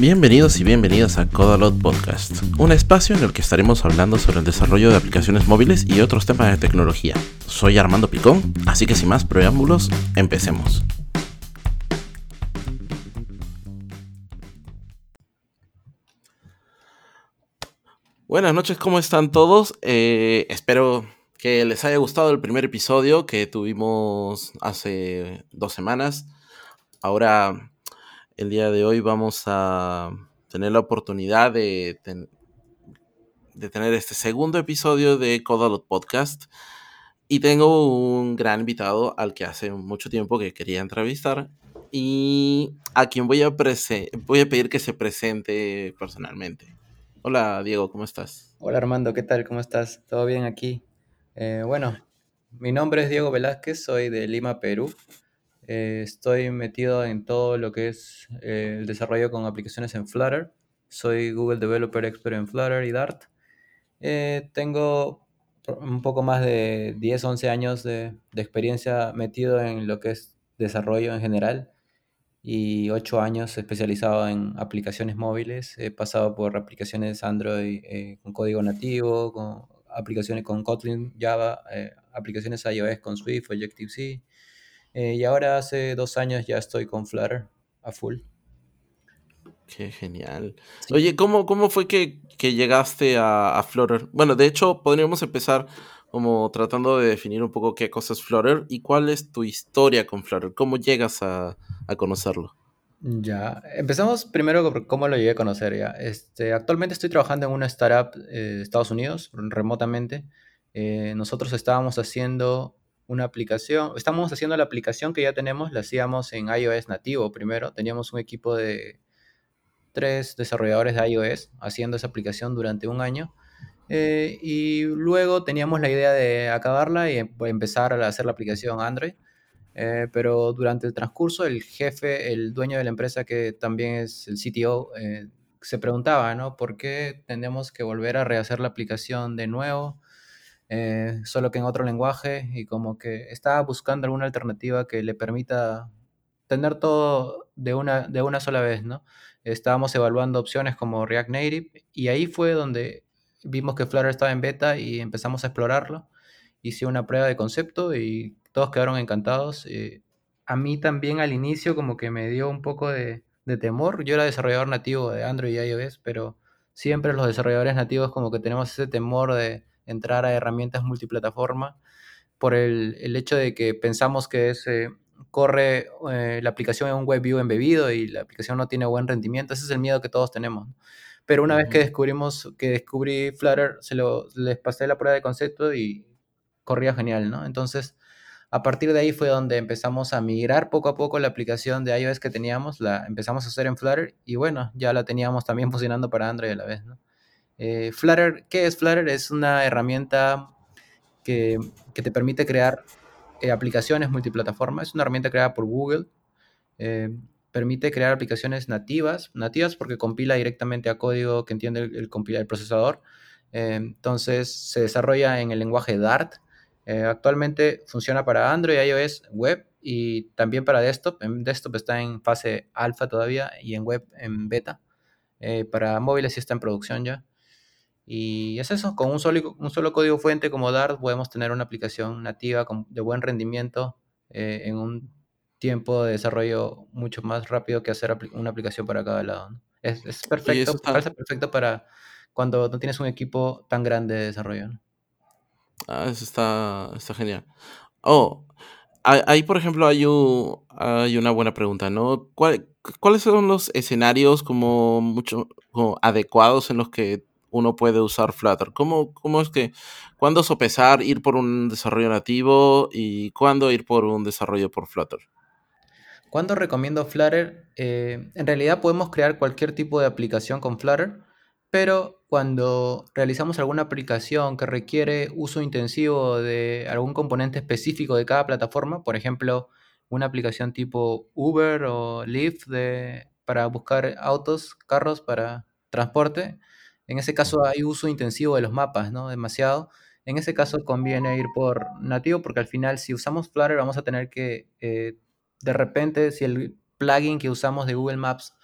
Bienvenidos y bienvenidas a Codalot Podcast, un espacio en el que estaremos hablando sobre el desarrollo de aplicaciones móviles y otros temas de tecnología. Soy Armando Picón, así que sin más preámbulos, empecemos. Buenas noches, ¿cómo están todos? Eh, espero que les haya gustado el primer episodio que tuvimos hace dos semanas. Ahora, el día de hoy vamos a tener la oportunidad de, de tener este segundo episodio de Codalot Podcast. Y tengo un gran invitado al que hace mucho tiempo que quería entrevistar y a quien voy a, voy a pedir que se presente personalmente. Hola Diego, ¿cómo estás? Hola Armando, ¿qué tal? ¿Cómo estás? ¿Todo bien aquí? Eh, bueno, mi nombre es Diego Velázquez, soy de Lima, Perú. Eh, estoy metido en todo lo que es eh, el desarrollo con aplicaciones en Flutter. Soy Google Developer Expert en Flutter y Dart. tengo un poco más de 10, 11 años de, de, experiencia metido en lo que es desarrollo en general y 8 años especializado en aplicaciones móviles. He pasado por aplicaciones Android con código nativo, con aplicaciones con Kotlin, Java, eh, aplicaciones iOS con Swift, Objective-C. Eh, y ahora hace dos años ya estoy con Flutter a full. Qué genial. Oye, ¿cómo, ¿cómo fue que, llegaste a, a, Flutter? Bueno, de hecho, podríamos empezar como tratando de definir un poco qué cosa es Flutter y cuál es tu historia con Flutter. ¿Cómo llegas a, a conocerlo? Ya, empezamos primero por cómo lo llegué a conocer ya. Este, actualmente estoy trabajando en una startup eh, de Estados Unidos, remotamente. Eh, nosotros estábamos haciendo una aplicación, estamos haciendo la aplicación que ya tenemos, la hacíamos en iOS nativo primero. Teníamos un equipo de tres desarrolladores de iOS haciendo esa aplicación durante un año. Eh, y luego teníamos la idea de acabarla y em, empezar a hacer la aplicación Android. Eh, pero durante el transcurso, el jefe, el dueño de la empresa, que también es el CTO, eh, se preguntaba, ¿no? ¿Por qué tenemos que volver a rehacer la aplicación de nuevo? Eh, solo que en otro lenguaje y como que estaba buscando alguna alternativa que le permita tener todo de una, de una sola vez, ¿no? Estábamos evaluando opciones como React Native y ahí fue donde vimos que Flutter estaba en beta y empezamos a explorarlo. Hice una prueba de concepto y todos quedaron encantados. Eh, a mí también al inicio como que me dio un poco de, temor. Yo era desarrollador nativo de Android y iOS, pero siempre los desarrolladores nativos como que tenemos ese temor de entrar a herramientas multiplataforma por el, hecho de que pensamos que corre eh, la aplicación en un web view embebido y la aplicación no tiene buen rendimiento. Ese es el miedo que todos tenemos. Pero una vez que descubrimos, que descubrí Flutter, se lo, les pasé la prueba de concepto y corría genial, ¿no? Entonces, a partir de ahí fue donde empezamos a migrar poco a poco la aplicación de iOS que teníamos, la empezamos a hacer en Flutter y bueno, ya la teníamos también funcionando para Android a la vez. ¿no? Eh, Flutter, ¿qué es Flutter? Es una herramienta que, te permite crear eh, aplicaciones multiplataforma. Es una herramienta creada por Google. Eh, permite crear aplicaciones nativas, nativas porque compila directamente a código que entiende el, el, procesador. entonces se desarrolla en el lenguaje Dart actualmente funciona para Android, iOS, web y también para desktop. En desktop está en fase alfa todavía y en web en beta. Para móviles sí está en producción ya. Y es eso, con un solo, un solo código fuente como Dart podemos tener una aplicación nativa de buen rendimiento eh, en un tiempo de desarrollo mucho más rápido que hacer una aplicación para cada lado. Es, perfecto, parece perfecto para cuando no tienes un equipo tan grande de desarrollo. Ah, eso está, está genial. Oh, ahí por ejemplo hay, hay una buena pregunta, ¿no? ¿Cuáles son los escenarios como mucho adecuados en los que uno puede usar Flutter? ¿Cómo, es que, cuándo sopesar ir por un desarrollo nativo y cuándo ir por un desarrollo por Flutter? ¿Cuándo recomiendo Flutter? Eh, en realidad podemos crear cualquier tipo de aplicación con Flutter. Pero cuando realizamos alguna aplicación que requiere uso intensivo de algún componente específico de cada plataforma, por ejemplo, una aplicación tipo Uber o Lyft para buscar autos, carros para transporte, en ese caso hay uso intensivo de los mapas, ¿no? Demasiado. En ese caso conviene ir por nativo porque al final si usamos Flutter vamos a tener que, eh, de repente, si el plugin que usamos de Google Maps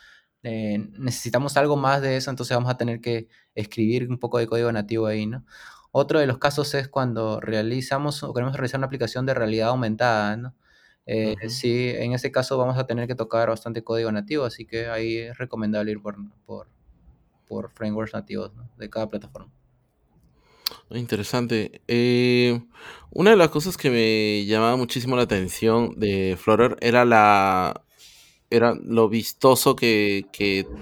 eh, necesitamos algo más de eso, entonces vamos a tener que escribir un poco de código nativo ahí, ¿no? Otro de los casos es cuando realizamos o queremos realizar una aplicación de realidad aumentada, ¿no? Eh, sí, en ese caso vamos a tener que tocar bastante código nativo, así que ahí es recomendable ir por, por, por frameworks nativos de cada plataforma. Interesante. Eh, una de las cosas que me llamaba muchísimo la atención de Flutter era la era lo vistoso que,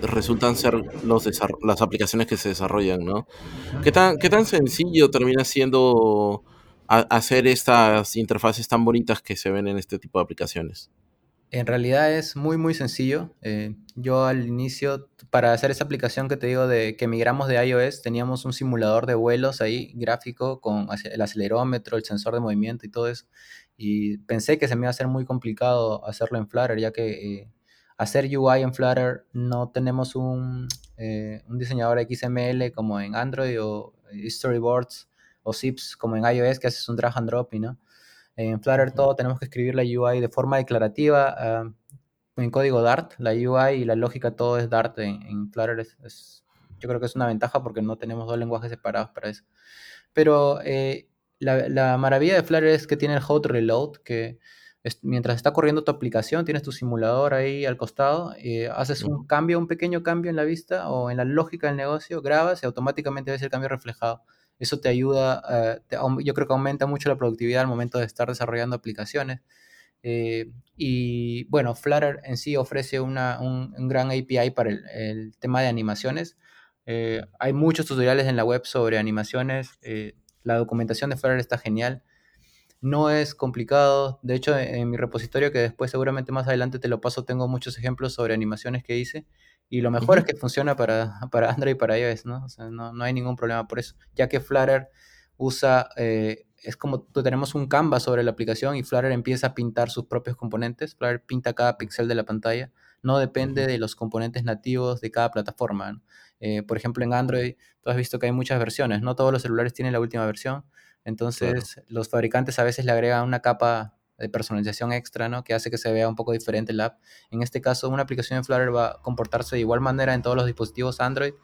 resultan ser los las aplicaciones que se desarrollan, ¿no? ¿Qué tan, qué tan sencillo termina siendo hacer estas interfaces tan bonitas que se ven en este tipo de aplicaciones? En realidad es muy, muy sencillo. Eh, yo al inicio, para hacer esa aplicación que te digo de que migramos de iOS, teníamos un simulador de vuelos ahí, gráfico, con el acelerómetro, el sensor de movimiento y todo eso. Y pensé que se me iba a hacer muy complicado hacerlo en Flutter, ya que eh, hacer UI en Flutter no tenemos un, eh, diseñador XML como en Android o Storyboards o Zips como en iOS, que haces un drag and drop y no. En Flutter todo tenemos que escribir la UI de forma declarativa ah, en código Dart. La UI y la lógica todo es Dart en, Flutter. Es, yo creo que es una ventaja porque no tenemos dos lenguajes separados para eso. Pero eh, la, maravilla de Flutter es que tiene el hot reload, que mientras está corriendo tu aplicación, tienes tu simulador ahí al costado, y haces un cambio, un pequeño cambio en la vista o en la lógica del negocio, grabas y automáticamente ves el cambio reflejado. Eso te ayuda, eh, yo creo que aumenta mucho la productividad al momento de estar desarrollando aplicaciones. Eh, y bueno, Flutter en sí ofrece una, un, gran API para el, tema de animaciones. Eh, hay muchos tutoriales en la web sobre animaciones. la documentación de Flutter está genial. No es complicado. De hecho, en mi repositorio, que después seguramente más adelante te lo paso, tengo muchos ejemplos sobre animaciones que hice. Y lo mejor es que funciona para, para Android y para iOS, ¿no? O sea, no, no hay ningún problema por eso, ya que Flutter usa, eh, es como tenemos un canvas sobre la aplicación y Flutter empieza a pintar sus propios componentes. Flutter pinta cada píxel de la pantalla, no depende de los componentes nativos de cada plataforma. Eh, por ejemplo, en Android, tú has visto que hay muchas versiones, no todos los celulares tienen la última versión, entonces los fabricantes a veces le agregan una capa de personalización extra, ¿no? Que hace que se vea un poco diferente el app. En este caso, una aplicación de Flutter va a comportarse de igual manera en todos los dispositivos Android.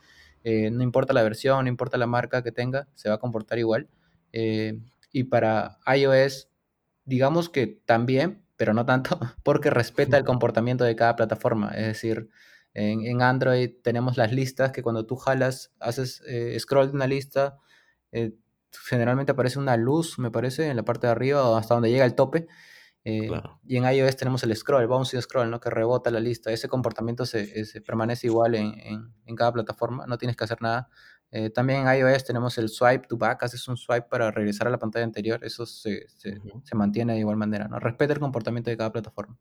Eh, no importa la versión, no importa la marca que tenga, se va a comportar igual. Eh, y para iOS, digamos que también, pero no tanto, porque respeta el comportamiento de cada plataforma. Es decir, en, Android tenemos las listas que cuando tú jalas, haces eh, scroll de una lista, generalmente aparece una luz, me parece, en la parte de arriba hasta donde llega el tope. Eh, y en iOS tenemos el scroll, bouncy scroll, ¿no? que rebota la lista. Ese comportamiento se, permanece igual en, cada plataforma, no tienes que hacer nada. Eh, también en iOS tenemos el swipe to back, haces un swipe para regresar a la pantalla anterior, eso se, mantiene de igual manera, ¿no? Respeta el comportamiento de cada plataforma.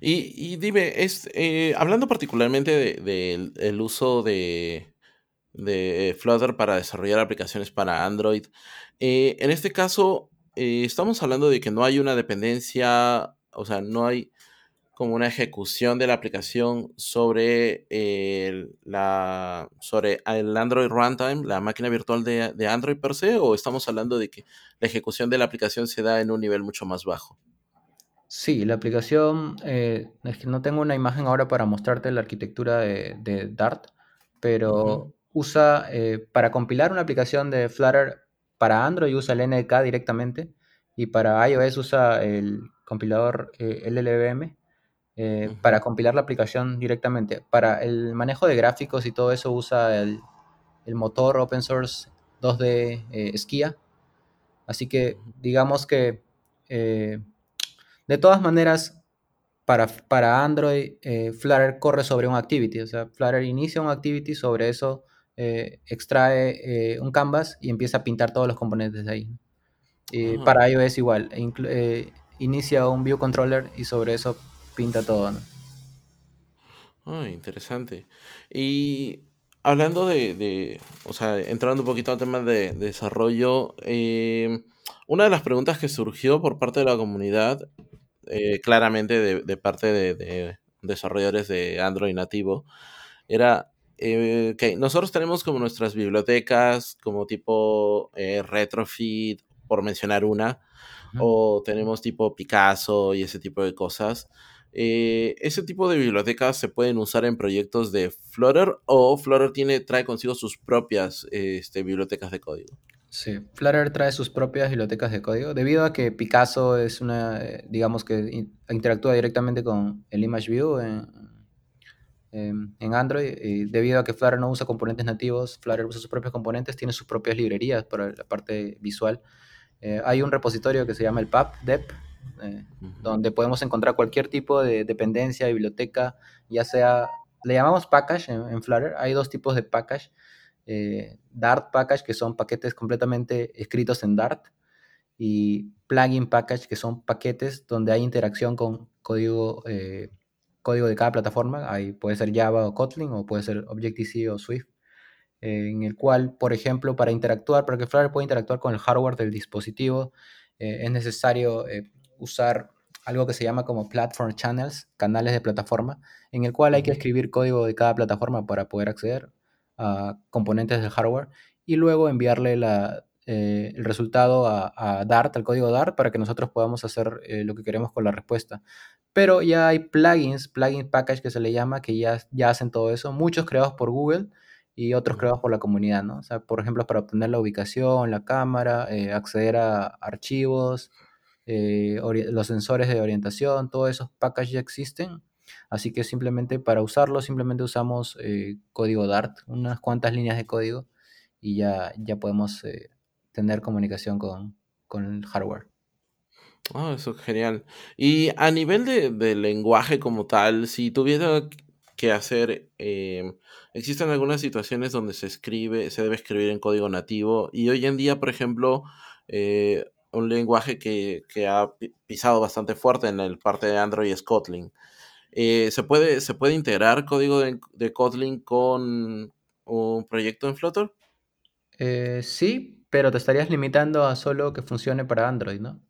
Y, dime, es, eh, hablando particularmente del uso de, de Flutter para desarrollar aplicaciones para Android. Eh, en este caso, eh, estamos hablando de que no hay una dependencia, o sea, no hay como una ejecución de la aplicación sobre, el, la, sobre el Android Runtime, la máquina virtual de, Android per se, o estamos hablando de que la ejecución de la aplicación se da en un nivel mucho más bajo. Sí, la aplicación, eh, es que no tengo una imagen ahora para mostrarte la arquitectura de, Dart, pero usa, eh, para compilar una aplicación de Flutter para Android usa el NK directamente y para iOS usa el compilador eh, LLVM eh, para compilar la aplicación directamente. Para el manejo de gráficos y todo eso usa el, motor open source 2D Skia. Así que digamos que de todas maneras para, Android, Flutter corre sobre un activity. O sea, Flutter inicia un activity, sobre eso eh, extrae eh, un canvas y empieza a pintar todos los componentes de ahí. Y para iOS igual, eh, inicia un view controller y sobre eso pinta todo. Ah, interesante. Y hablando de, o sea, entrando un poquito al tema de, desarrollo, una de las preguntas que surgió por parte de la comunidad, claramente de, de parte de, desarrolladores de Android nativo, era eh, nosotros tenemos como nuestras bibliotecas, como tipo eh, Retrofit, por mencionar una, o tenemos tipo Picasso y ese tipo de cosas. Eh, ¿Ese tipo de bibliotecas se pueden usar en proyectos de Flutter o Flutter tiene, trae consigo sus propias este, bibliotecas de código? Sí, Flutter trae sus propias bibliotecas de código debido a que Picasso es una, eh, digamos que interactúa directamente con el ImageView en, en Android y debido a que Flutter no usa componentes nativos, Flutter usa sus propios componentes, tiene sus propias librerías para la parte visual. Eh, hay un repositorio que se llama el PAP, DEP, eh, donde podemos encontrar cualquier tipo de dependencia, biblioteca, ya sea, le llamamos package en, Flutter, hay dos tipos de package, eh, Dart package, que son paquetes completamente escritos en Dart, y plugin package, que son paquetes donde hay interacción con código, eh, código de cada plataforma, ahí puede ser Java o Kotlin, o puede ser Objective-C o Swift, en el cual, por ejemplo, para interactuar, para que Flutter pueda interactuar con el hardware del dispositivo, es necesario usar algo que se llama como Platform Channels, canales de plataforma, en el cual hay que escribir código de cada plataforma para poder acceder a componentes del hardware y luego enviarle la, eh, el resultado a, Dart, al código Dart, para que nosotros podamos hacer eh, lo que queremos con la respuesta. Pero ya hay plugins, plugin package que se le llama, que ya, ya hacen todo eso, muchos creados por Google y otros creados por la comunidad, ¿no? O sea, por ejemplo, para obtener la ubicación, la cámara, eh, acceder a archivos, los sensores de orientación, todos esos packages ya existen. Así que simplemente para usarlo, simplemente usamos código Dart, unas cuantas líneas de código y ya, ya podemos tener comunicación con, el hardware. Ah, eso es genial. Y a nivel de, lenguaje como tal, si tuviera que hacer, existen algunas situaciones donde se escribe, se debe escribir en código nativo y hoy en día, por ejemplo, un lenguaje que, ha pisado bastante fuerte en el parte de Android es Kotlin. Eh, ¿se, puede, ¿Se puede integrar código de, Kotlin con un proyecto en Flutter? Eh, sí, pero te estarías limitando a solo que funcione para Android, ¿no?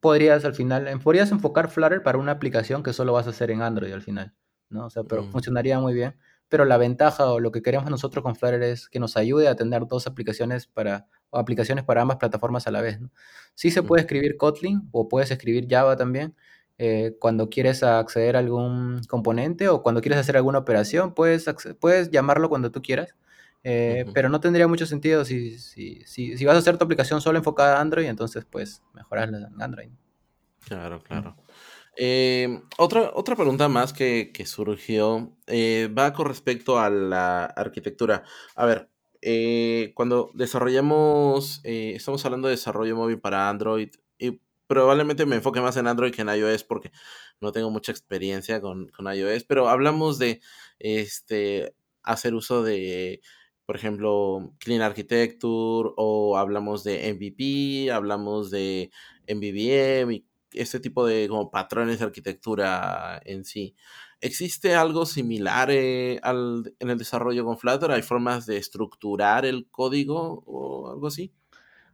podrías al final, podrías enfocar Flutter para una aplicación que solo vas a hacer en Android al final, ¿no? O sea, pero mm. funcionaría muy bien. Pero la ventaja o lo que queremos nosotros con Flutter es que nos ayude a tener dos aplicaciones para o aplicaciones para ambas plataformas a la vez. ¿no? Sí se puede escribir Kotlin o puedes escribir Java también. Eh, cuando quieres acceder a algún componente o cuando quieres hacer alguna operación, puedes, puedes llamarlo cuando tú quieras. Eh, pero no tendría mucho sentido si, si, si, vas a hacer tu aplicación solo enfocada a Android, entonces pues mejorarla en Android. Claro, claro. Eh, otra, otra pregunta más que, que surgió va con respecto a la arquitectura. A ver, eh, cuando desarrollamos, eh, estamos hablando de desarrollo móvil para Android y probablemente me enfoque más en Android que en iOS porque no tengo mucha experiencia con, iOS, pero hablamos de este, hacer uso de, por ejemplo, Clean Architecture o hablamos de MVP, hablamos de MVVM este tipo de como patrones de arquitectura en sí. ¿Existe algo similar eh, en el desarrollo con Flutter? ¿Hay formas de estructurar el código o algo así?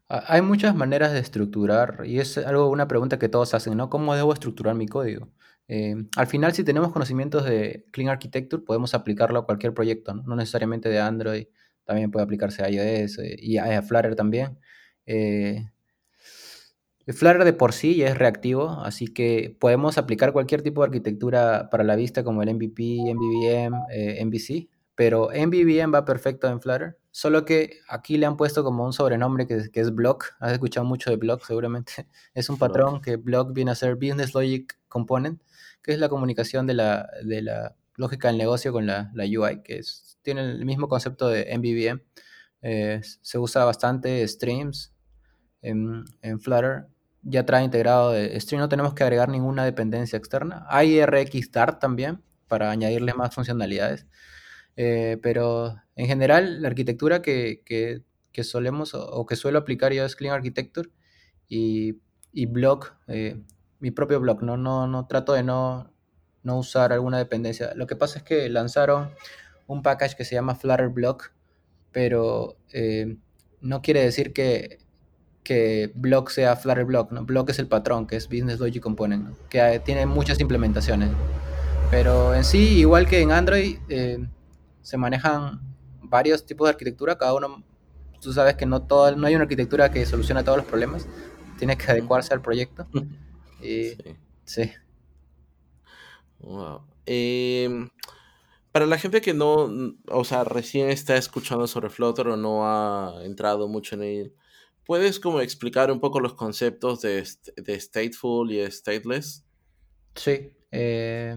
Hay muchas maneras de estructurar y es algo, una pregunta que todos hacen, ¿no? ¿Cómo debo estructurar mi código? Eh, al final, si tenemos conocimientos de Clean Architecture, podemos aplicarlo a cualquier proyecto, no, necesariamente de Android, también puede aplicarse a iOS eh, y a Flutter también. Flutter de por sí ya es reactivo, así que podemos aplicar cualquier tipo de arquitectura para la vista como el MVP, MVVM, eh, MVC, pero MVVM va perfecto en Flutter, solo que aquí le han puesto como un sobrenombre que, que es Block, has escuchado mucho de Block seguramente, es un patrón que Block viene a ser Business Logic Component, que es la comunicación de la, de la lógica del negocio con la, la UI, que tiene el mismo concepto de MVVM, eh, se usa bastante streams en, en Flutter ya trae integrado de Stream, no tenemos que agregar ninguna dependencia externa. Hay RxDart también para añadirle más funcionalidades. Eh, pero en general, la arquitectura que, que, solemos o, que suelo aplicar yo es Clean Architecture y, y Block, eh, mi propio blog. ¿no? No, no trato de no, no usar alguna dependencia. Lo que pasa es que lanzaron un package que se llama Flutter Block, pero eh, no quiere decir que que Block sea Flutter Block, ¿no? Block es el patrón, que es Business Logic Component, que tiene muchas implementaciones. Pero en sí, igual que en Android, eh, se manejan varios tipos de arquitectura, cada uno, tú sabes que no, todo, no hay una arquitectura que solucione todos los problemas, tiene que adecuarse al proyecto. Y, sí. Em, para la gente que no, o sea, recién está escuchando sobre Flutter o no ha entrado mucho en él, ¿puedes como explicar un poco los conceptos de, de stateful y stateless? Sí. Eh,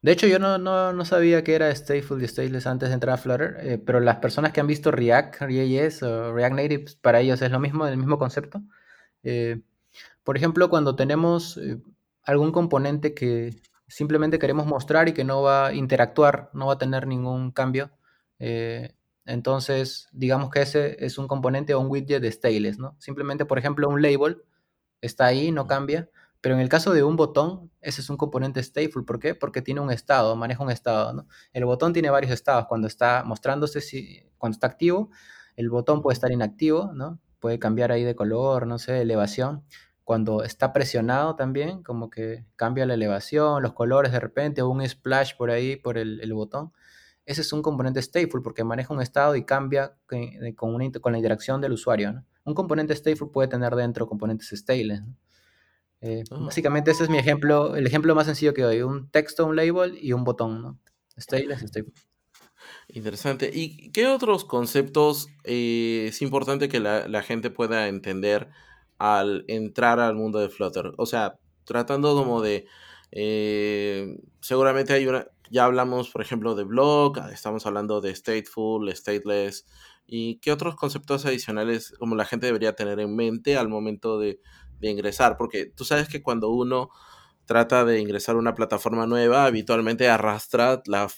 de hecho, yo no, no, sabía que era stateful y stateless antes de entrar a Flutter, eh, pero las personas que han visto React, React.js o React Native, para ellos es lo mismo, el mismo concepto. Eh, por ejemplo, cuando tenemos algún componente que simplemente queremos mostrar y que no va a interactuar, no va a tener ningún cambio, entonces digamos que ese es un componente o un widget de stateless, ¿no? Simplemente, por ejemplo, un label está ahí, no cambia, pero en el caso de un botón, ese es un componente stateful. ¿Por qué? Porque tiene un estado, maneja un estado. ¿no? El botón tiene varios estados. Cuando está mostrándose, si, cuando está activo, el botón puede estar inactivo, ¿no? Puede cambiar ahí de color, no sé, elevación. Cuando está presionado también, como que cambia la elevación, los colores de repente, o un splash por ahí, por el, botón. Ese es un componente stateful porque maneja un estado y cambia con, con la interacción del usuario. ¿no? Un componente stateful puede tener dentro componentes stateless. ¿no? Eh, ah. Básicamente ese es mi ejemplo, el ejemplo más sencillo que doy, un texto, un label y un botón, ¿no? Stateless, stable. Interesante. ¿Y qué otros conceptos eh, es importante que la, gente pueda entender al entrar al mundo de Flutter? O sea, tratando como de... Eh, seguramente hay una... Ya hablamos, por ejemplo, de blog, estamos hablando de stateful, stateless. ¿Y qué otros conceptos adicionales como la gente debería tener en mente al momento de, de ingresar, porque tú sabes que cuando uno trata de ingresar a una plataforma nueva, habitualmente arrastra la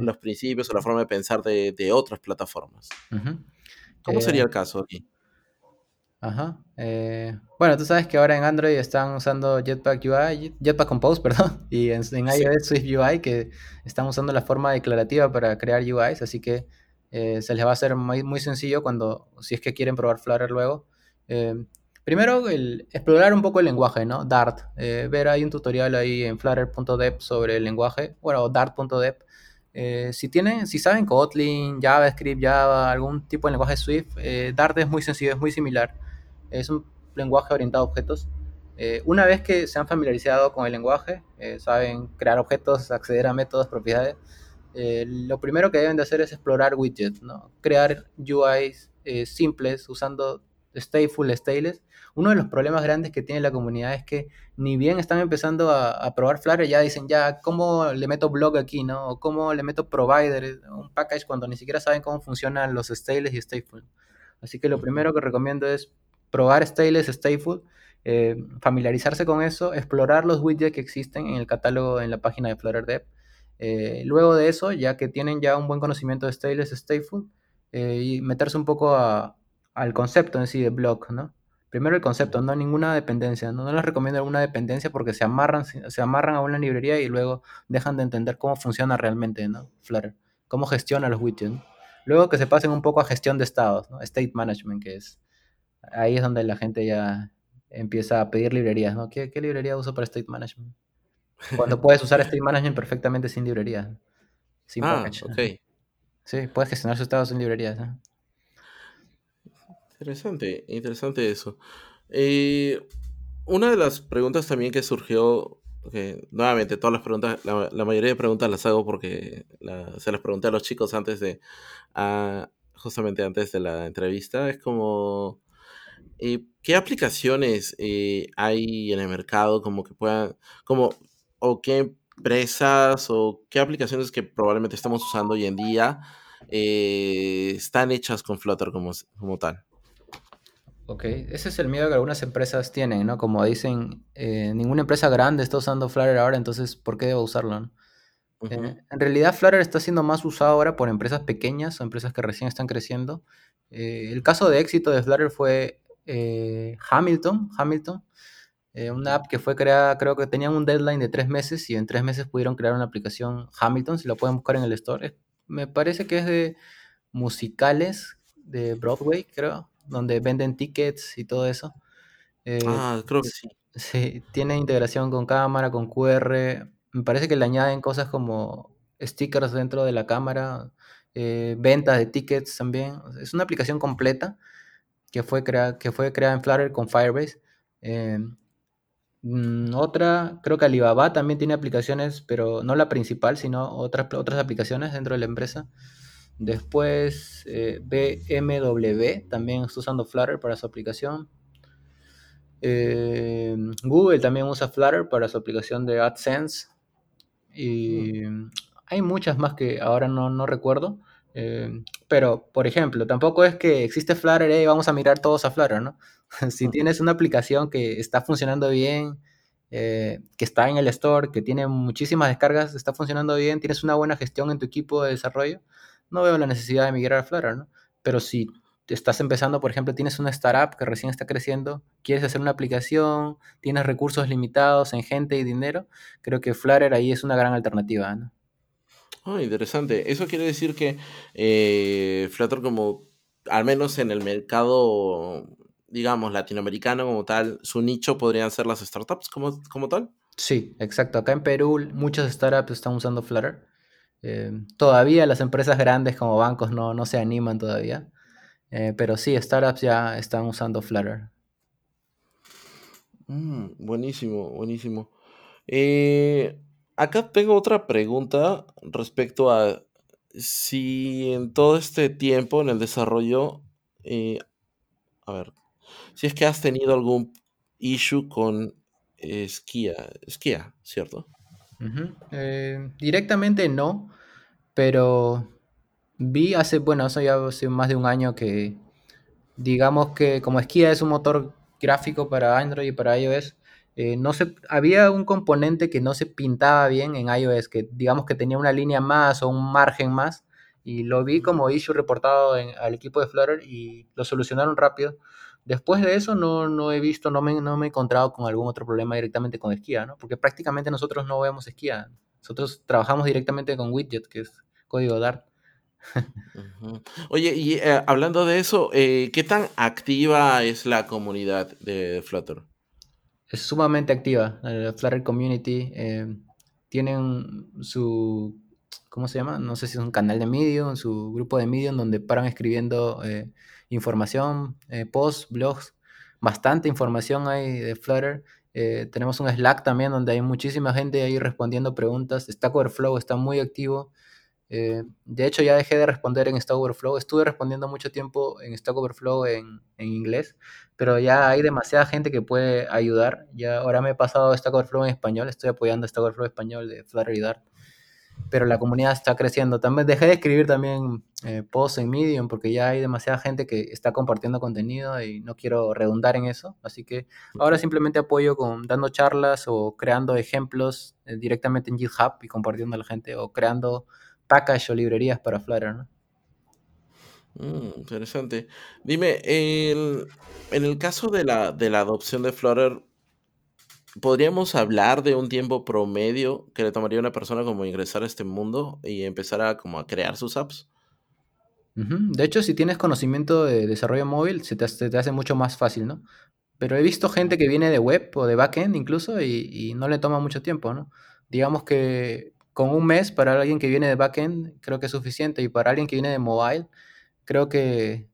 los principios o la forma de pensar de, otras plataformas. ¿Cómo sería eh, el caso aquí? Ajá. Eh, bueno, tú sabes que ahora en Android están usando Jetpack UI, Jetpack Compose, perdón, y en, iOS Swift UI que están usando la forma declarativa para crear UIs, así que eh, se les va a hacer muy, muy, sencillo cuando, si es que quieren probar Flutter luego. Primero, el, explorar un poco el lenguaje, ¿no? Dart. Eh, ver, hay un tutorial ahí en flutter.dev sobre el lenguaje, bueno, dart.dev. Eh, si tienen, si saben Kotlin, JavaScript, Java, algún tipo de lenguaje Swift, eh, Dart es muy sencillo, es muy similar. Es un lenguaje orientado a objetos. una vez que se han familiarizado con el lenguaje, saben crear objetos, acceder a métodos, propiedades, lo primero que deben de hacer es explorar widgets, ¿no? Crear UIs simples usando stateful, stateless, uno de los problemas grandes que tiene la comunidad es que ni bien están empezando a, probar Flutter, ya dicen, ya, ¿cómo le meto blog aquí, no? O ¿cómo le meto provider, un package, cuando ni siquiera saben cómo funcionan los stateless y stateful? Así que lo primero que recomiendo es probar stateless, stateful, eh, familiarizarse con eso, explorar los widgets que existen en el catálogo en la página de Flutter Dev. Eh, luego de eso, ya que tienen ya un buen conocimiento de stateless, stateful, eh, y meterse un poco al concepto en sí de blog, ¿no? Primero el concepto, no ninguna dependencia, no, les recomiendo alguna dependencia porque se amarran, se amarran a una librería y luego dejan de entender cómo funciona realmente, ¿no? Flutter, cómo gestiona los widgets. Luego que se pasen un poco a gestión de estados, ¿no? State management, que es ahí es donde la gente ya empieza a pedir librerías, ¿no? ¿Qué, librería uso para state management? Cuando puedes usar state management perfectamente sin librerías, sin ah, package. Sí, puedes gestionar sus estados sin librerías. ¿no? Interesante, interesante eso. Eh, una de las preguntas también que surgió, que nuevamente todas las preguntas, la, mayoría de preguntas las hago porque se las pregunté a los chicos antes de, justamente antes de la entrevista, es como, eh, ¿qué aplicaciones eh, hay en el mercado como que puedan, como, o qué empresas o qué aplicaciones que probablemente estamos usando hoy en día están hechas con Flutter como, como tal? Ok, ese es el miedo que algunas empresas tienen, ¿no? Como dicen, eh, ninguna empresa grande está usando Flutter ahora, entonces, ¿por qué debo usarlo? Eh, en realidad, Flutter está siendo más usado ahora por empresas pequeñas o empresas que recién están creciendo. Eh, el caso de éxito de Flutter fue Hamilton, Hamilton, una app que fue creada, creo que tenían un deadline de tres meses y en tres meses pudieron crear una aplicación Hamilton, si lo pueden buscar en el store. Me parece que es de musicales de Broadway, creo donde venden tickets y todo eso. Eh, ah, creo que sí. Sí, tiene integración con cámara, con QR. Me parece que le añaden cosas como stickers dentro de la cámara, eh, ventas de tickets también. Es una aplicación completa que fue, crea que fue creada en Flutter con Firebase. Eh, Mm, otra, creo que Alibaba también tiene aplicaciones, pero no la principal, sino otras, otras aplicaciones dentro de la empresa. Después eh, BMW también está usando Flutter para su aplicación. Eh, Google también usa Flutter para su aplicación de AdSense. Y hay muchas más que ahora no, no recuerdo. Eh, pero, por ejemplo, tampoco es que existe Flutter y vamos a mirar todos a Flutter, ¿no? si tienes una aplicación que está funcionando bien, eh, que está en el store, que tiene muchísimas descargas, está funcionando bien, tienes una buena gestión en tu equipo de desarrollo, no veo la necesidad de migrar a Flutter, ¿no? Pero si estás empezando, por ejemplo, tienes una startup que recién está creciendo, quieres hacer una aplicación, tienes recursos limitados en gente y dinero, creo que Flutter ahí es una gran alternativa, ¿no? Oh, interesante. Eso quiere decir que eh, Flutter como, al menos en el mercado, digamos, latinoamericano como tal, su nicho podrían ser las startups como, como tal. Sí, exacto. Acá en Perú muchas startups están usando Flutter. Eh, todavía las empresas grandes como bancos no, no se animan todavía. Eh, pero sí, startups ya están usando Flutter. Mm, buenísimo, buenísimo. Eh, acá tengo otra pregunta respecto a si en todo este tiempo en el desarrollo, eh, a ver, si es que has tenido algún issue con Skia, Skia, ¿cierto? Eh, directamente no, pero vi hace, bueno, eso ya hace más de un año que, digamos que como Skia es un motor gráfico para Android y para iOS, eh, no se, había un componente que no se pintaba bien en iOS, que digamos que tenía una línea más o un margen más, y lo vi como issue reportado en- al equipo de Flutter y lo solucionaron rápido. Después de eso no, no he visto, no me, no me he encontrado con algún otro problema directamente con Skia, ¿no? Porque prácticamente nosotros no vemos Skia. Nosotros trabajamos directamente con Widget, que es código Dart. Oye, y eh, hablando de eso, eh, ¿qué tan activa es la comunidad de Flutter? Es sumamente activa, la Flutter Community. eh, tienen su, ¿cómo se llama? No sé si es un canal de Medium, su grupo de Medium, donde paran escribiendo eh, información, eh, posts, blogs, bastante información hay de Flutter. Eh, tenemos un Slack también donde hay muchísima gente ahí respondiendo preguntas. Stack Overflow está muy activo. Eh, de hecho, ya dejé de responder en Stack Overflow. Estuve respondiendo mucho tiempo en Stack Overflow en, inglés, pero ya hay demasiada gente que puede ayudar. Ya ahora me he pasado a Stack Overflow en español. Estoy apoyando a Stack Overflow español de Flutter y Dart. Pero la comunidad está creciendo. También dejé de escribir también eh, posts en Medium porque ya hay demasiada gente que está compartiendo contenido y no quiero redundar en eso. Así que ahora simplemente apoyo con dando charlas o creando ejemplos eh, directamente en GitHub y compartiendo a la gente o creando package o librerías para Flutter, ¿no? Mm, interesante. Dime, el- en el caso de la, de la adopción de Flutter, ¿podríamos hablar de un tiempo promedio que le tomaría a una persona como ingresar a este mundo y empezar a como a crear sus apps? De hecho, si tienes conocimiento de desarrollo móvil, se te, hace- te hace mucho más fácil, ¿no? Pero he visto gente que viene de web o de backend incluso y, y no le toma mucho tiempo, ¿no? Digamos que con un mes para alguien que viene de backend creo que es suficiente y para alguien que viene de mobile creo que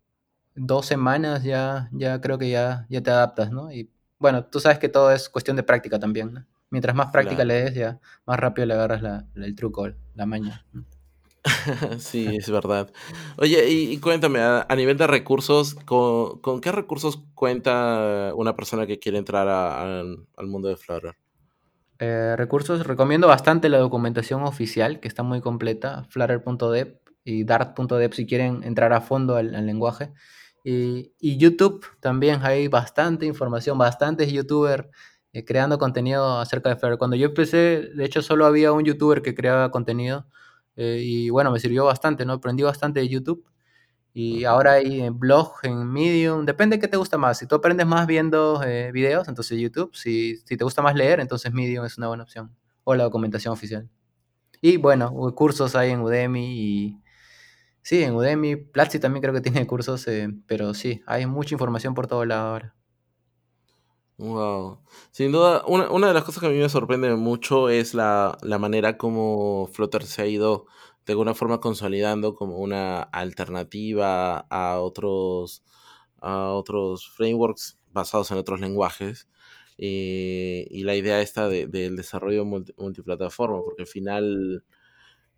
dos semanas ya, ya creo que ya, ya te adaptas, ¿no? Y bueno, tú sabes que todo es cuestión de práctica también, ¿no? Mientras más práctica le des, ya más rápido le agarras la- el truco, la maña. Sí, es verdad. Oye, y, y cuéntame, a, a nivel de recursos, ¿con, con qué recursos cuenta una persona que quiere entrar a- al mundo de Flutter? Eh, recursos, recomiendo bastante la documentación oficial, que está muy completa, flutter.dev y dart.dev si quieren entrar a fondo al, al lenguaje. Y, y YouTube también hay bastante información, bastantes youtubers eh, creando contenido acerca de Flutter. Cuando yo empecé, de hecho, solo había un youtuber que creaba contenido eh, y bueno, me sirvió bastante, ¿no? Aprendí bastante de YouTube y ahora hay en blog, en Medium, depende de qué te gusta más. Si tú aprendes más viendo eh, videos, entonces YouTube. Si, si te gusta más leer, entonces Medium es una buena opción. O la documentación oficial. Y bueno, cursos hay en Udemy y... Sí, en Udemy, Platzi también creo que tiene cursos, eh, pero sí, hay mucha información por todo lado ahora. Wow. Sin duda, una, una de las cosas que a mí me sorprende mucho es la, la manera como Flutter se ha ido de alguna forma consolidando como una alternativa a otros, a otros frameworks basados en otros lenguajes. y la idea esta del desarrollo multiplataforma, porque al final,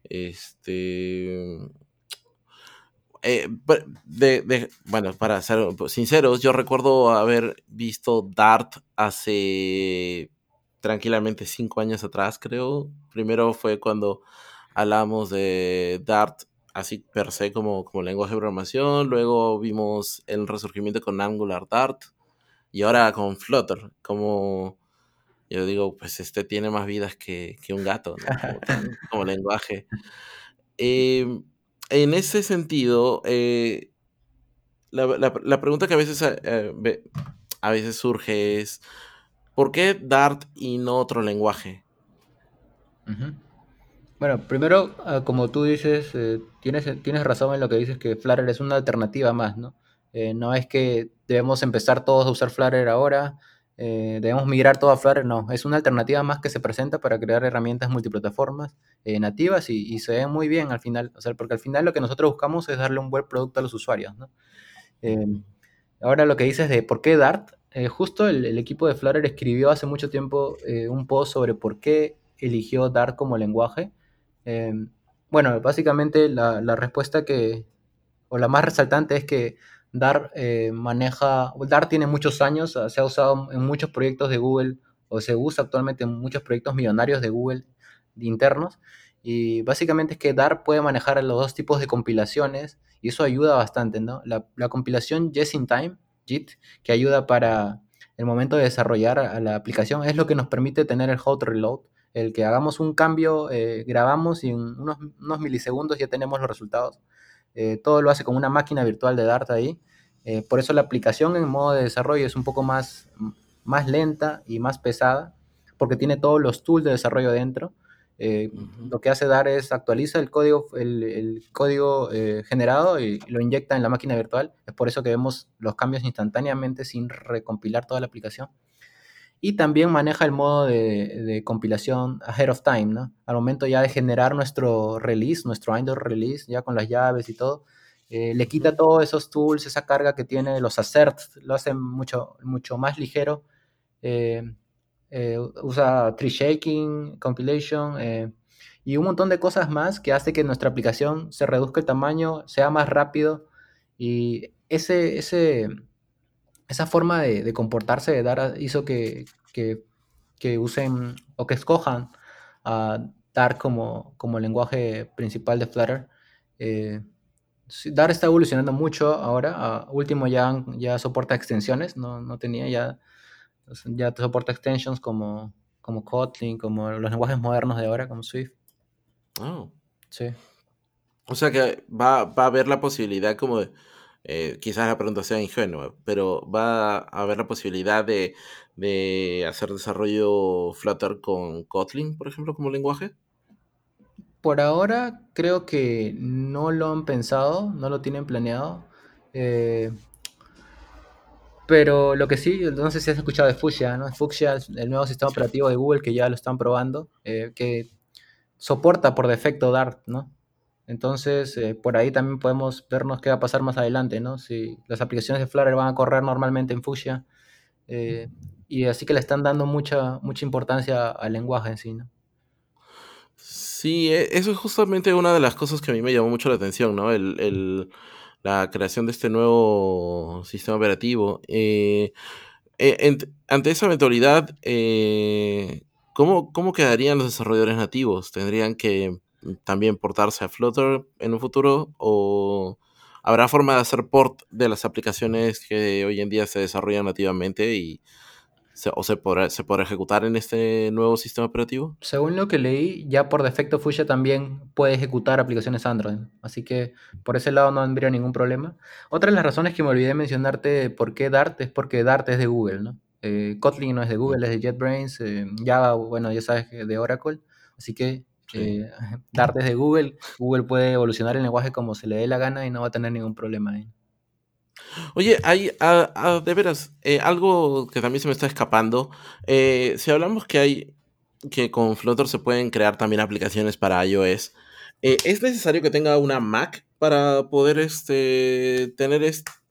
este... Eh, bueno, para ser sinceros, yo recuerdo haber visto Dart hace tranquilamente cinco años atrás, creo. Primero fue cuando hablamos de Dart así per se como, como lenguaje de programación, luego vimos el resurgimiento con Angular Dart y ahora con Flutter, como yo digo, pues este tiene más vidas que, un gato, como, lenguaje. Em, en ese sentido, eh, la, pregunta que a veces, eh, a veces surge es, ¿por qué Dart y no otro lenguaje? Bueno, primero, ah, como tú dices, eh, tienes, tienes razón en lo que dices que Flutter es una alternativa más, ¿no? Eh, no es que debemos empezar todos a usar Flutter ahora, eh, debemos migrar todo a Flutter, no, es una alternativa más que se presenta para crear herramientas multiplataformas nativas y, se ve muy bien al final, o sea, porque al final lo que nosotros buscamos es darle un buen producto a los usuarios, ¿no? ahora lo que dices de por qué Dart, justo el, equipo de Flutter escribió hace mucho tiempo un post sobre por qué eligió Dart como lenguaje Em, bueno, básicamente la, respuesta que, o la más resaltante es que Dart eh, maneja, Dart tiene muchos años, se ha usado en muchos proyectos de Google, o se usa actualmente en muchos proyectos millonarios de Google internos, y básicamente es que Dart puede manejar los dos tipos de compilaciones, y eso ayuda bastante, ¿no? La, compilación Just in Time, JIT, que ayuda para el momento de desarrollar a la aplicación, es lo que nos permite tener el hot reload, el que hagamos un cambio, eh, grabamos y en unos, milisegundos ya tenemos los resultados. Eh, todo lo hace con una máquina virtual de Dart ahí. Eh, por eso la aplicación en modo de desarrollo es un poco más, más lenta y más pesada, porque tiene todos los tools de desarrollo dentro. Lo que hace Dart es actualiza el código, el, código generado y lo inyecta en la máquina virtual. Es por eso que vemos los cambios instantáneamente sin recompilar toda la aplicación y también maneja el modo de, compilación ahead of time, ¿no? Al momento ya de generar nuestro release, nuestro Android release, ya con las llaves y todo, eh, le quita todos esos tools, esa carga que tiene, los asserts, lo hace mucho, mucho más ligero. Eh, eh, usa tree shaking, compilation y un montón de cosas más que hace que nuestra aplicación se reduzca el tamaño, sea más rápido y ese, ese, esa forma de, comportarse de Dart hizo que, usen o que escojan a Dart como, como lenguaje principal de Flutter. Eh, Dart está evolucionando mucho ahora. último ya, ya soporta extensiones, no, tenía ya, ya soporta extensions como, como Kotlin, como los lenguajes modernos de ahora, como Swift. Oh. Sí. O sea que va, va a haber la posibilidad como de eh, quizás la pregunta sea ingenua, pero ¿va a haber la posibilidad de, hacer desarrollo Flutter con Kotlin, por ejemplo, como lenguaje? Por ahora creo que no lo han pensado, no lo tienen planeado. Eh, pero lo que sí, no sé si has escuchado de Fuchsia, ¿no? Fuchsia es el nuevo sistema operativo de Google que ya lo están probando, eh, que soporta por defecto Dart, ¿no? Entonces, eh, por ahí también podemos vernos qué va a pasar más adelante, ¿no? Si las aplicaciones de Flutter van a correr normalmente en Fuchsia. Eh, y así que le están dando mucha, mucha importancia al lenguaje en sí, ¿no? Sí, e, eso es justamente una de las cosas que a mí me llamó mucho la atención, ¿no? El, la creación de este nuevo sistema operativo. Eh, ante esa eventualidad, ¿cómo, ¿cómo quedarían los desarrolladores nativos? ¿Tendrían que también portarse a Flutter en un futuro? ¿O habrá forma de hacer port de las aplicaciones que hoy en día se desarrollan nativamente y se, o se podrá, se podrá ejecutar en este nuevo sistema operativo? Según lo que leí, ya por defecto Fuchsia también puede ejecutar aplicaciones Android, así que por ese lado no habría ningún problema. Otra de las razones que me olvidé mencionarte por qué Dart es porque Dart es de Google, ¿no? Eh, Kotlin no es de Google, es de JetBrains, eh, Java, bueno, ya sabes, de Oracle, así que eh, dar desde Google. Google puede evolucionar el lenguaje como se le dé la gana y no va a tener ningún problema ahí. Oye, hay, ah, de veras, eh, algo que también se me está escapando. Eh, si hablamos que hay, que con Flutter se pueden crear también aplicaciones para iOS, ¿es necesario que tenga una Mac para poder este, tener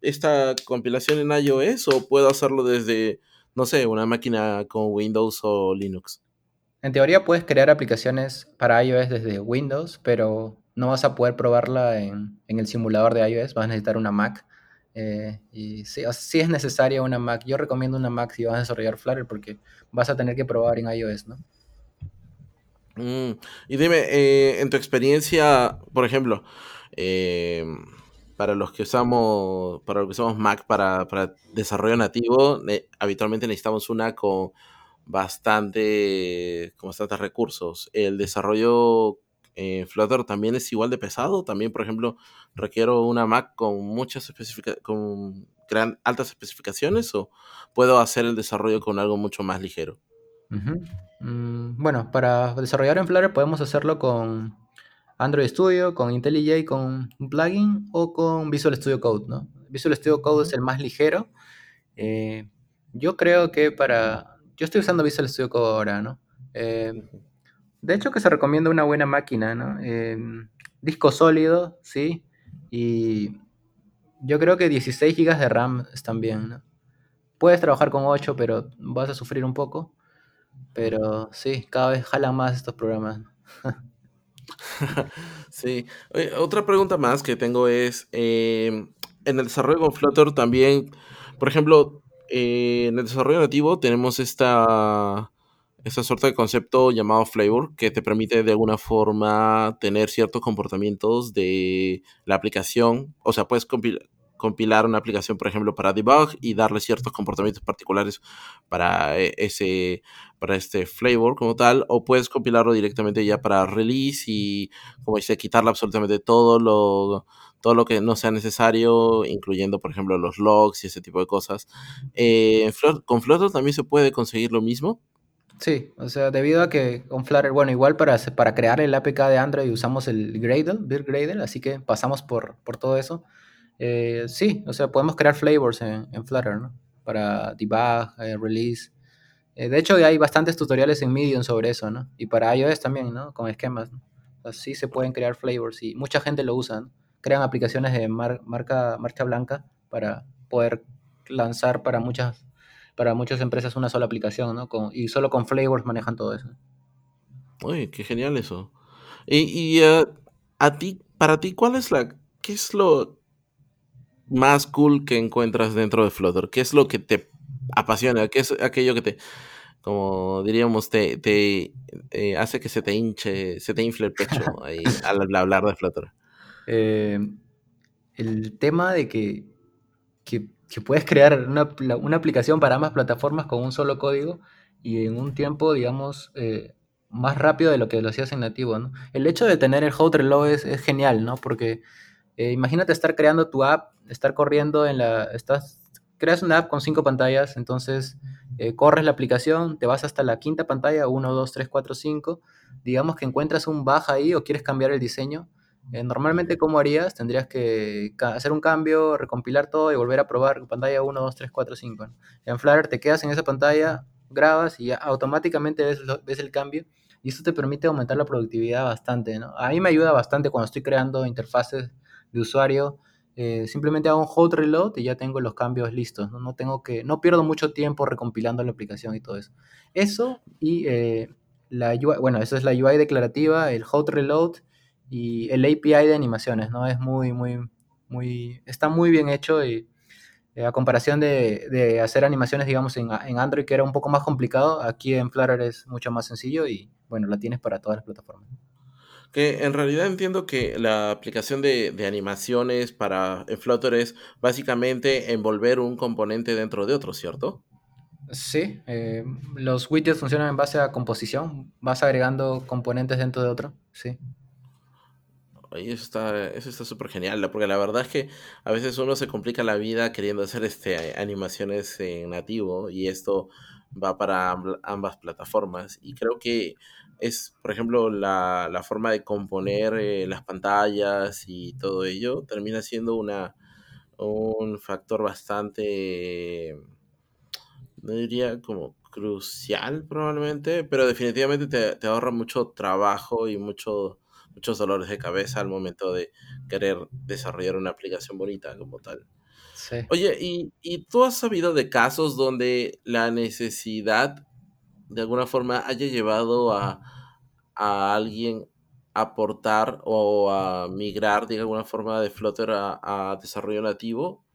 esta compilación en iOS o puedo hacerlo desde, no sé, una máquina con Windows o Linux. En teoría puedes crear aplicaciones para iOS desde Windows, pero no vas a poder probarla en, el simulador de iOS, vas a necesitar una Mac. Eh, y sí, sí, es necesaria una Mac. Yo recomiendo una Mac si vas a desarrollar Flutter porque vas a tener que probar en iOS, ¿no? Mm, y dime, eh, en tu experiencia, por ejemplo, eh, para los que usamos, para los que usamos Mac para, desarrollo nativo, habitualmente necesitamos una con bastante, con bastantes recursos. El desarrollo en Flutter también es igual de pesado. También, por ejemplo, requiero una Mac con muchas especificaciones, con gran, altas especificaciones o puedo hacer el desarrollo con algo mucho más ligero. Mm, bueno, para desarrollar en Flutter podemos hacerlo con Android Studio, con IntelliJ, con un plugin o con Visual Studio Code, ¿no? Visual Studio Code es el más ligero. Eh, yo creo que para... Yo estoy usando Visual Studio Code ahora, ¿no? Eh, de hecho que se recomienda una buena máquina, ¿no? Eh, disco sólido, sí. Y yo creo que 16 GB de RAM están bien, ¿no? Puedes trabajar con 8, pero vas a sufrir un poco. Pero sí, cada vez jalan más estos programas. sí. otra pregunta más que tengo es, em, en el desarrollo con Flutter también, por ejemplo, eh, en el desarrollo nativo tenemos esta, esta suerte de concepto llamado flavor que te permite de alguna forma tener ciertos comportamientos de la aplicación. O sea, puedes compilar una aplicación, por ejemplo, para debug y darle ciertos comportamientos particulares para e, ese para este flavor como tal, o puedes compilarlo directamente ya para release y, como dice, quitarle absolutamente todo lo, todo lo que no sea necesario, incluyendo, por ejemplo, los logs y ese tipo de cosas. Eh, ¿Con Flutter también se puede conseguir lo mismo? Sí, o sea, debido a que con Flutter, bueno, igual para, para crear el APK de Android usamos el Gradle, Build Gradle, así que pasamos por, por todo eso. Eh, sí, o sea, podemos crear flavors en, Flutter, ¿no? Para debug, eh, release. De hecho, hay bastantes tutoriales en Medium sobre eso, ¿no? Y para iOS también, ¿no? Con esquemas. Así se pueden crear flavors y mucha gente lo usa, ¿no? Crean aplicaciones de marca, marcha blanca para poder lanzar para muchas, para muchas empresas una sola aplicación, ¿no? y solo con flavors manejan todo eso. Uy, qué genial eso. Y, eh, a ti, para ti, ¿cuál es la, qué es lo más cool que encuentras dentro de Flutter? ¿Qué es lo que te apasiona? ¿Qué es aquello que te, como diríamos, te, te eh, hace que se te hinche, se te infle el pecho ahí, al, hablar de Flutter? Eh, el tema de que, que, puedes crear una, una, aplicación para ambas plataformas con un solo código y en un tiempo, digamos, eh, más rápido de lo que lo hacías en nativo, ¿no? El hecho de tener el hot reload es, genial, ¿no? Porque imagínate estar creando tu app, estar corriendo en la... Estás, creas una app con cinco pantallas, entonces eh, corres la aplicación, te vas hasta la quinta pantalla, 1, 2, 3, 4, 5, digamos que encuentras un baja ahí o quieres cambiar el diseño, eh, normalmente, ¿cómo harías? Tendrías que hacer un cambio, recompilar todo y volver a probar pantalla 1, 2, 3, 4, 5. En Flutter te quedas en esa pantalla, grabas y automáticamente ves, ves, el cambio y eso te permite aumentar la productividad bastante. ¿no? A mí me ayuda bastante cuando estoy creando interfaces de usuario eh, simplemente hago un hot reload y ya tengo los cambios listos. ¿no? tengo que, no pierdo mucho tiempo recompilando la aplicación y todo eso. Eso y eh, la bueno, esa es la UI declarativa, el hot reload y el API de animaciones, ¿no? Es muy, muy, muy, está muy bien hecho y eh, a comparación de, hacer animaciones, digamos, en, en, Android, que era un poco más complicado, aquí en Flutter es mucho más sencillo y, bueno, la tienes para todas las plataformas. Que en realidad entiendo que la aplicación de, animaciones para Flutter es básicamente envolver un componente dentro de otro, ¿cierto? Sí, eh, los widgets funcionan en base a composición, vas agregando componentes dentro de otro, sí. Eso está, eso está súper genial, porque la verdad es que a veces uno se complica la vida queriendo hacer este, animaciones en nativo y esto va para ambas plataformas. Y creo que es, por ejemplo, la, la forma de componer eh, las pantallas y todo ello, termina siendo una, un factor bastante, no diría como crucial probablemente, pero definitivamente te, te ahorra mucho trabajo y mucho, muchos dolores de cabeza al momento de querer desarrollar una aplicación bonita como tal. Sí. Oye, ¿y, y tú has sabido de casos donde la necesidad de alguna forma haya llevado a, a alguien a aportar o a migrar de alguna forma de Flutter a, a desarrollo nativo?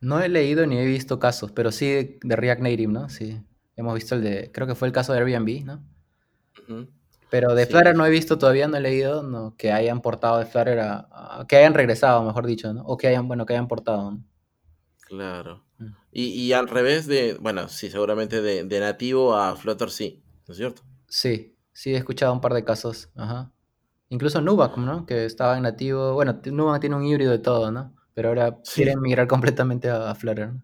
No he leído ni he visto casos, pero sí de, React Native, ¿no? Sí. Hemos visto el de, creo que fue el caso de Airbnb, ¿no? Ujú. Pero de Sí, Flutter no he visto todavía, no he leído no, que hayan portado de Flutter a, a- que hayan regresado, mejor dicho, ¿no? O que hayan, bueno, que hayan portado, ¿no? claro. Mm. Y, y al revés de, bueno, sí, seguramente de, de nativo a Flutter sí, ¿no es cierto? Sí, sí he escuchado un par de casos, ajá. Incluso Nubank, ¿no? Que estaba en nativo, bueno, Nubank tiene un híbrido de todo, ¿no? Pero ahora Sí, quieren migrar completamente a, a Flutter, ¿no?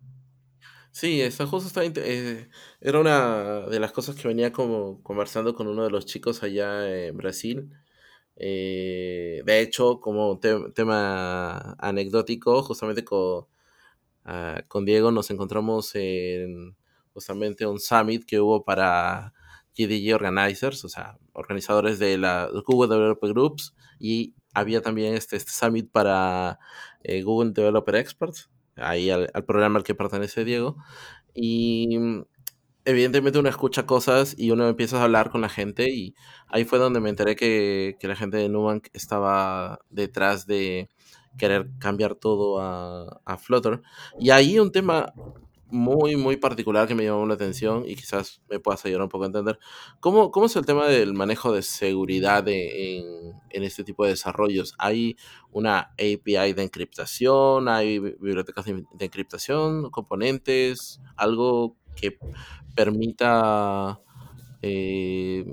Sí, eso justo inte- eh, era una de las cosas que venía como conversando con uno de los chicos allá en Brasil. Eh, de hecho, como te- tema anecdótico, justamente con, ah, con Diego nos encontramos en justamente un summit que hubo para GDG Organizers, o sea, organizadores de la Google Developer Groups, y había también este, este summit para eh, Google Developer Experts, ahí al, al programa al que pertenece Diego, y mm, evidentemente uno escucha cosas y uno empieza a hablar con la gente y ahí fue donde me enteré que, que la gente de Nubank estaba detrás de querer cambiar todo a, a Flutter. Y ahí un tema muy, muy particular que me llamó la atención y quizás me puedas ayudar un poco a entender. ¿Cómo, cómo es el tema del manejo de seguridad de- en, en este tipo de desarrollos? ¿Hay una API de encriptación? ¿Hay bi- bibliotecas de, de encriptación? ¿Componentes? ¿Algo que permita, eh,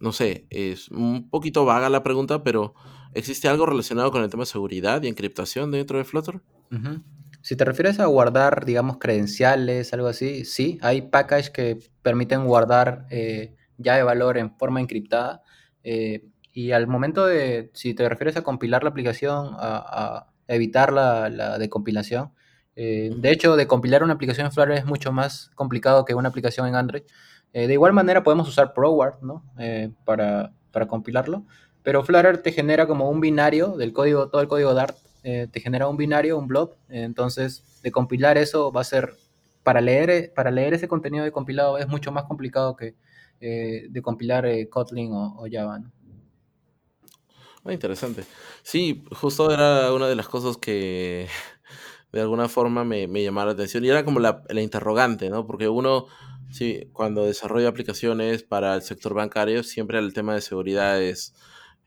no sé, es un poquito vaga la pregunta, pero ¿existe algo relacionado con el tema de seguridad y encriptación dentro de Flutter? Ujú. Si te refieres a guardar, digamos, credenciales, algo así, sí, hay packages que permiten guardar eh, llave de valor en forma encriptada. eh, y al momento de, si te refieres a compilar la aplicación, a, evitar la, la decompilación, eh, de hecho, decompilar una aplicación en Flutter es mucho más complicado que una aplicación en Android. Eh, de igual manera, podemos usar ProWard, ¿no? Eh, para, para compilarlo, pero Flutter te genera como un binario del código, todo el código Dart eh, te genera un binario, un blob, eh, entonces de compilar eso va a ser, para leer, para leer ese contenido de compilado es mucho más complicado que eh, de compilar eh, Kotlin o, Java, ¿no? Ah, interesante. Sí, justo era una de las cosas que de alguna forma me, me llamaba la atención y era como la, interrogante, ¿no? Porque uno, sí, cuando desarrolla aplicaciones para el sector bancario, siempre el tema de seguridad eh,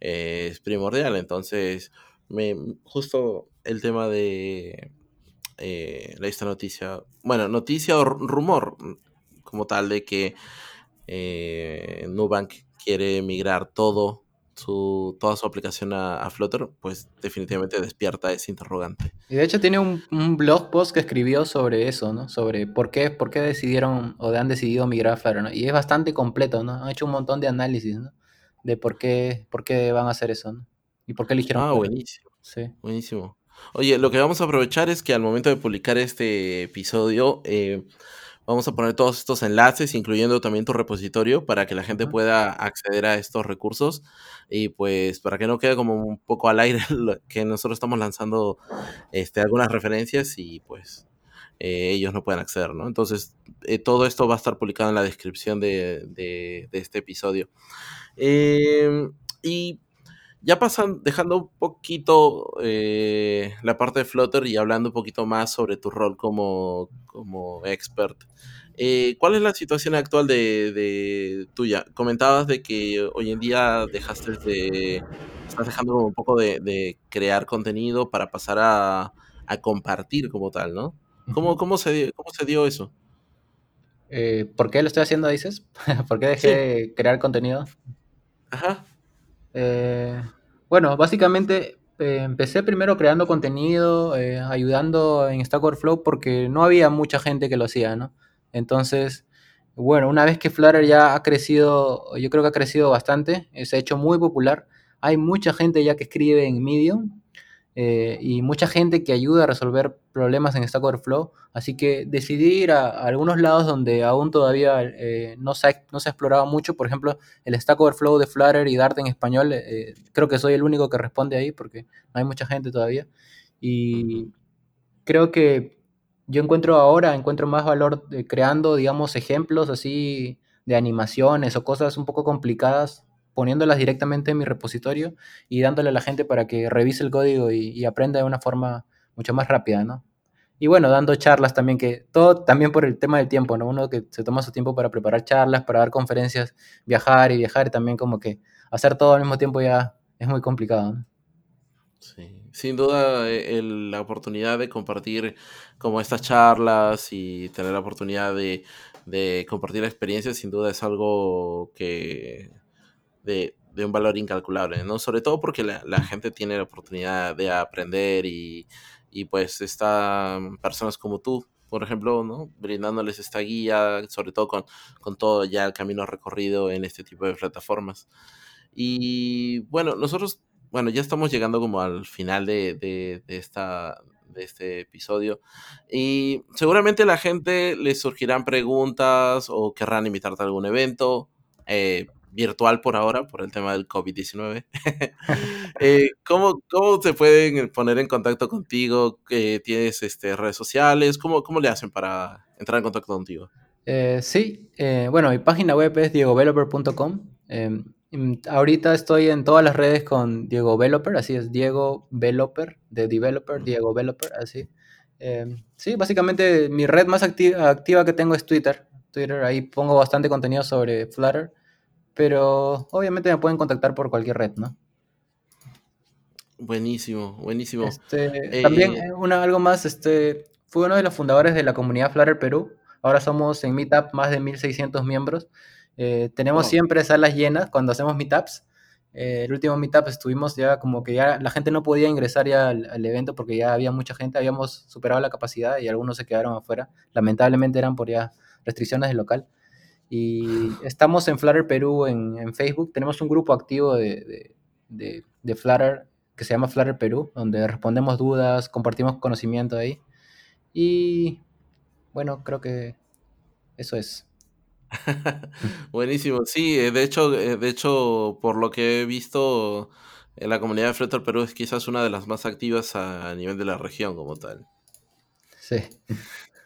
es primordial. Entonces, me, justo el tema de eh, esta noticia, bueno, noticia o rumor como tal de que eh, Nubank quiere migrar todo su, toda su aplicación a, a Flutter, pues definitivamente despierta ese interrogante. Y de hecho tiene un, un blog post que escribió sobre eso, ¿no? Sobre por qué, por qué decidieron o han decidido migrar a Flutter, ¿no? Y es bastante completo, ¿no? Han hecho un montón de análisis, ¿no? De por qué, por qué van a hacer eso, ¿no? Y por qué eligieron Ah, buenísimo, Sí. buenísimo. Oye, lo que vamos a aprovechar es que al momento de publicar este episodio, eh, vamos a poner todos estos enlaces, incluyendo también tu repositorio, para que la gente pueda acceder a estos recursos y pues para que no quede como un poco al aire que nosotros estamos lanzando este, algunas referencias y pues eh, ellos no pueden acceder, ¿no? Entonces, eh, todo esto va a estar publicado en la descripción de, de- de este episodio. Eh, y ya pasan, dejando un poquito eh, la parte de Flutter y hablando un poquito más sobre tu rol como, como expert. eh, ¿Cuál es la situación actual de, de tuya? Comentabas de que hoy en día dejaste de, estás dejando un poco de, de crear contenido para pasar a, a compartir como tal, ¿no? ¿Cómo, cómo se, dio- cómo se dio eso? Eh, ¿por qué lo estoy haciendo, dices? ¿Por qué dejé Sí, de crear contenido? ajá. Eh, bueno, básicamente eh, empecé primero creando contenido, eh, ayudando en Stack Overflow porque no había mucha gente que lo hacía, ¿no? Entonces, bueno, una vez que Flutter ya ha crecido, yo creo que ha crecido bastante, se ha hecho muy popular, hay mucha gente ya que escribe en Medium eh, y mucha gente que ayuda a resolver problemas en Stack Overflow. Así que decidí ir a, a algunos lados donde aún todavía eh, no, se ha, no se ha explorado mucho. Por ejemplo, el Stack Overflow de Flutter y Dart en español. eh, creo que soy el único que responde ahí porque no hay mucha gente todavía. Y, creo que yo encuentro ahora, encuentro más valor creando, digamos, ejemplos así de animaciones o cosas un poco complicadas, poniéndolas directamente en mi repositorio y dándole a la gente para que revise el código y, aprenda de una forma mucho más rápida, ¿no? Y bueno, dando charlas también, que todo también por el tema del tiempo, ¿no? Uno que se toma su tiempo para preparar charlas, para dar conferencias, viajar y viajar, y también como que hacer todo al mismo tiempo ya es muy complicado, ¿no? Sí, sin duda eh, la oportunidad de compartir como estas charlas y tener la oportunidad de, de compartir experiencias sin duda es algo que de, un valor incalculable, ¿no? Sobre todo porque la, gente tiene la oportunidad de aprender y, pues están personas como tú, por ejemplo, ¿no? Brindándoles esta guía, sobre todo con, con todo ya el camino recorrido en este tipo de plataformas. Y bueno, nosotros, bueno, ya estamos llegando como al final de, de, de esta, de este episodio. Y seguramente la gente le surgirán preguntas o querrán invitarte a algún evento. Eh, virtual por ahora, por el tema del COVID-19. eh, ¿cómo, ¿cómo, se pueden poner en contacto contigo? ¿Tienes este, redes sociales? ¿Cómo, ¿Cómo le hacen para entrar en contacto contigo? Eh, sí, eh, bueno, mi página web es diegoveloper.com. Em, ahorita estoy en todas las redes con Diego Veloper, así es, Diego Veloper, de Developer, Diego Veloper, así. Em, sí, básicamente mi red más activa que tengo es Twitter. Twitter, ahí pongo bastante contenido sobre Flutter, pero obviamente me pueden contactar por cualquier red, ¿no? Buenísimo, buenísimo. Este, también eh, una, algo más, este, fui uno de los fundadores de la comunidad Flutter Perú. Ahora somos en Meetup más de 1600 miembros. Eh, tenemos siempre salas llenas cuando hacemos meetups. Eh, el último meetup estuvimos ya como que ya la gente no podía ingresar ya al, evento porque ya había mucha gente, habíamos superado la capacidad y algunos se quedaron afuera. Lamentablemente eran por ya restricciones del local. Y estamos en Flutter Perú en, Facebook. Tenemos un grupo activo de, de, de, Flutter que se llama Flutter Perú, donde respondemos dudas, compartimos conocimiento ahí. Y bueno, creo que eso es. Buenísimo, sí, eh, de hecho, eh, de hecho, por lo que he visto, en la comunidad de Flutter Perú es quizás una de las más activas a, nivel de la región como tal. Sí.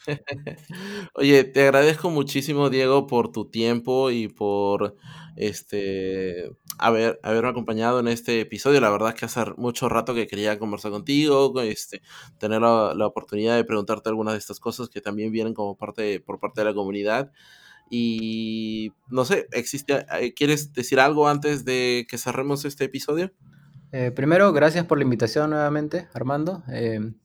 Oye, te agradezco muchísimo, Diego, por tu tiempo y por este haber, haberme acompañado en este episodio. La verdad es que hace mucho rato que quería conversar contigo, este, tener la, la oportunidad de preguntarte algunas de estas cosas que también vienen como parte por parte de la comunidad. Y no sé, existe, eh, ¿quieres decir algo antes de que cerremos este episodio? Eh, primero, gracias por la invitación nuevamente, Armando. Em,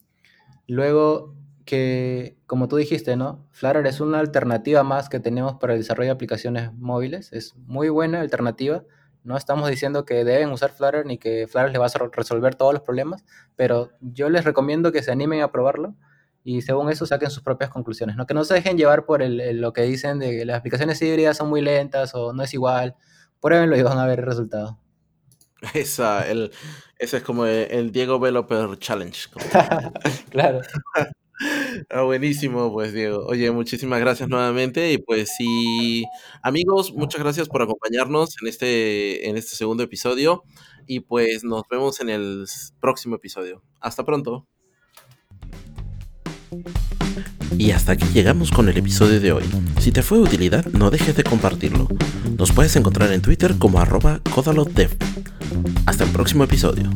luego, que como tú dijiste, ¿no? Flutter es una alternativa más que tenemos para el desarrollo de aplicaciones móviles. Es muy buena alternativa. No estamos diciendo que deben usar Flutter ni que Flutter les va a resolver todos los problemas, pero yo les recomiendo que se animen a probarlo y según eso saquen sus propias conclusiones, ¿no? Que no se dejen llevar por el, lo que dicen de que las aplicaciones híbridas son muy lentas o no es igual. Pruébenlo y van a ver el resultado. Esa, el, ese es como el, Diego Developer Challenge. claro. Ah, buenísimo, pues Diego. Oye, muchísimas gracias nuevamente. Y pues sí, amigos, muchas gracias por acompañarnos en este, en este segundo episodio. Y pues nos vemos en el próximo episodio. Hasta pronto. Y hasta aquí llegamos con el episodio de hoy. Si te fue de utilidad, no dejes de compartirlo. Nos puedes encontrar en Twitter como arroba codalotdev. Hasta el próximo episodio.